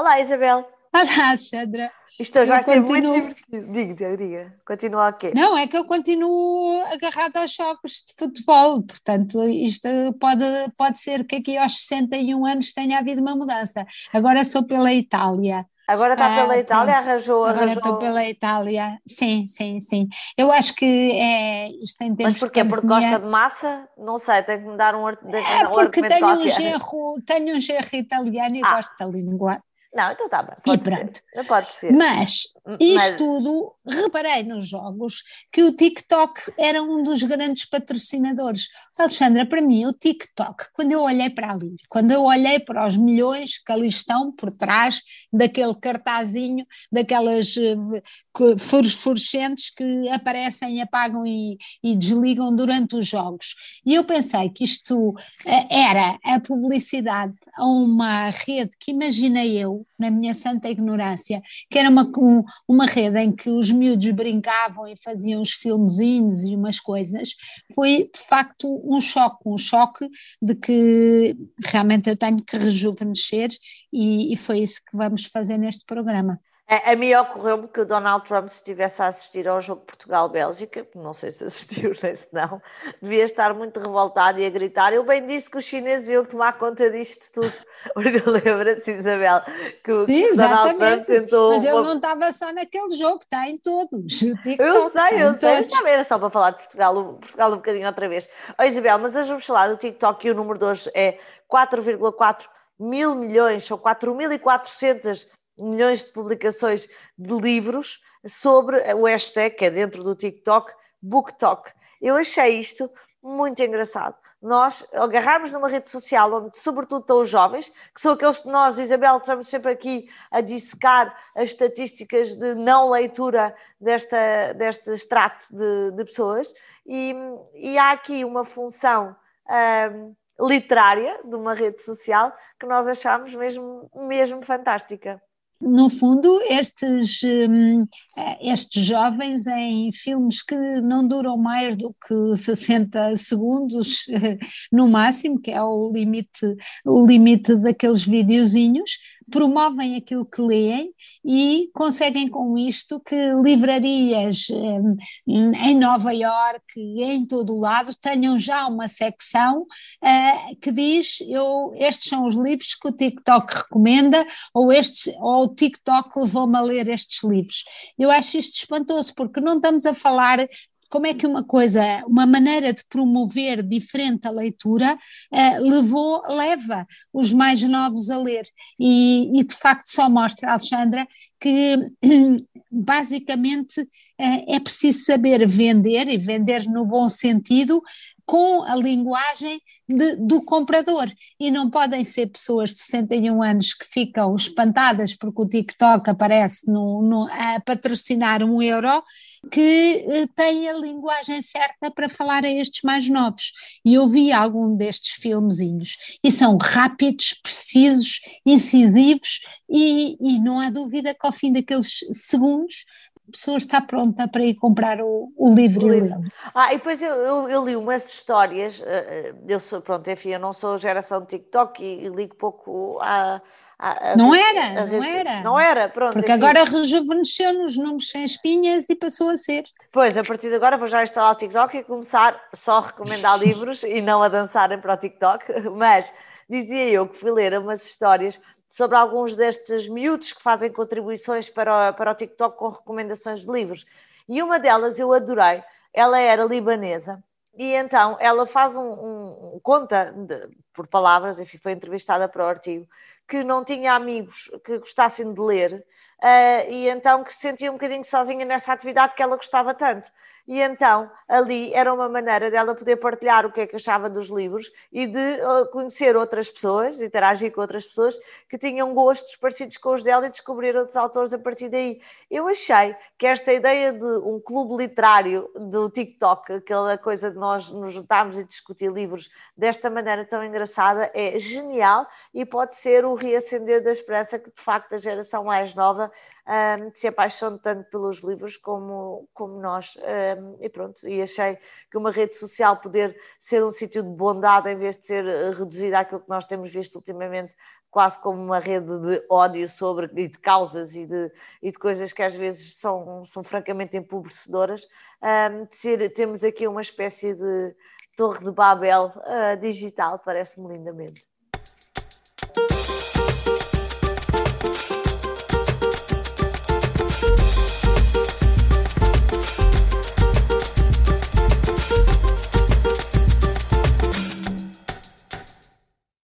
Olá, Isabel. Olá, Alexandra. Isto já vai continuo... ser muito divertido. Diga, diga. Continua a quê? Não, é que eu continuo agarrada aos jogos de futebol, portanto, isto pode, pode ser que aqui aos 61 anos tenha havido uma mudança. Agora sou pela Itália. Agora está pela ah, Itália, pronto. arranjou, Agora arranjou... estou pela Itália, sim, sim, sim. Eu acho que é, isto em termos Mas porquê? Porque gosta de massa? Não sei, tem que me dar um, é, porque tenho um, gerro, tenho um gerro italiano e ah. gosto da língua não, então está bem. E pronto. Não pode ser. Mas isto Mas... tudo, reparei nos jogos que o TikTok era um dos grandes patrocinadores. Alexandra, para mim, o TikTok, quando eu olhei para ali, quando eu olhei para os milhões que ali estão por trás daquele cartazinho, daquelas uh, fluorescentes que aparecem, apagam e, e, desligam durante os jogos. E eu pensei que isto uh, era a publicidade a uma rede que imaginei eu, na minha santa ignorância, que era uma, uma rede em que os miúdos brincavam e faziam os filmezinhos e umas coisas, foi de facto um choque, um choque de que realmente eu tenho que rejuvenescer e, e foi isso que vamos fazer neste programa. A, a mim ocorreu-me que o Donald Trump, se estivesse a assistir ao jogo Portugal-Bélgica, não sei se assistiu nem se não, devia estar muito revoltado e a gritar. Eu bem disse que os chineses iam tomar conta disto tudo, porque lembra-se, Isabel, que o Sim, Donald Trump tentou. Mas ele não estava só naquele jogo, está em todos. eu sei, eu sei, também era só para falar de Portugal, Portugal um bocadinho outra vez. Oh, Isabel, mas hoje vamos falar do TikTok e o número de hoje é 4,4 mil milhões, são 4.400 milhões de publicações de livros sobre o hashtag, que é dentro do TikTok, BookTok. Eu achei isto muito engraçado. Nós agarrarmos numa rede social onde, sobretudo, estão os jovens, que são aqueles que nós, Isabel, estamos sempre aqui a dissecar as estatísticas de não leitura desta, deste extrato de, de pessoas, e, e, há aqui uma função hum, literária de uma rede social que nós achamos mesmo, mesmo fantástica no fundo, estes, hum, estes jovens em filmes que não duram mais do que 60 segundos no máximo, que é o limite, o limite daqueles videozinhos, promovem aquilo que leem e conseguem com isto que livrarias em Nova Iorque, em todo o lado, tenham já uma secção uh, que diz eu, estes são os livros que o TikTok recomenda ou, estes, ou o TikTok levou-me a ler estes livros. Eu acho isto espantoso porque não estamos a falar como é que uma coisa, uma maneira de promover diferente a leitura uh, levou, leva os mais novos a ler. E, e de facto só mostra, Alexandra, que basicamente uh, é preciso saber vender e vender no bom sentido com a linguagem de, do comprador. E não podem ser pessoas de 61 anos que ficam espantadas porque o TikTok aparece no, no, a patrocinar um euro, que eh, têm a linguagem certa para falar a estes mais novos. E eu vi algum destes filmezinhos e são rápidos, precisos, incisivos e, e não há dúvida que ao fim daqueles segundos pessoa está pronta para ir comprar o, o livro. O livro. Ah, e depois eu, eu, eu, li umas histórias, eh, eh, eu sou, pronto, enfim, eu não sou geração de TikTok e, e ligo pouco a, a, a, não era, a, não era. Não era, pronto. Porque agora rejuvenesceu nos números sem espinhas e passou a ser. Pois, a partir de agora vou já instalar o TikTok e começar só a recomendar livros e não a dançarem para o TikTok, mas dizia eu que fui ler umas histórias sobre alguns destes miúdos que fazem contribuições para o, para o TikTok com recomendações de livros. E uma delas eu adorei, ela era libanesa, e então ela faz um, um, um conta de, por palavras, enfim, foi entrevistada para o artigo, que não tinha amigos que gostassem de ler, uh, e então que se sentia um bocadinho sozinha nessa atividade que ela gostava tanto. E então, ali era uma maneira dela poder partilhar o que é que achava dos livros e de uh, conhecer outras pessoas, interagir com outras pessoas que tinham gostos parecidos com os dela e descobrir outros autores a partir daí. Eu achei que esta ideia de um clube literário do TikTok, aquela coisa de nós nos juntarmos e discutir livros desta maneira tão engraçada, é genial e pode ser o reacender da esperança que, de facto, a geração mais nova um, se apaixone tanto pelos livros como, como nós. Um, e pronto, e achei que uma rede social poder ser um sítio de bondade em vez de ser reduzida àquilo que nós temos visto ultimamente quase como uma rede de ódio sobre e de causas e de, e de coisas que às vezes são, são francamente empobrecedoras. Um, ser, temos aqui uma espécie de torre de Babel uh, digital, parece-me lindamente.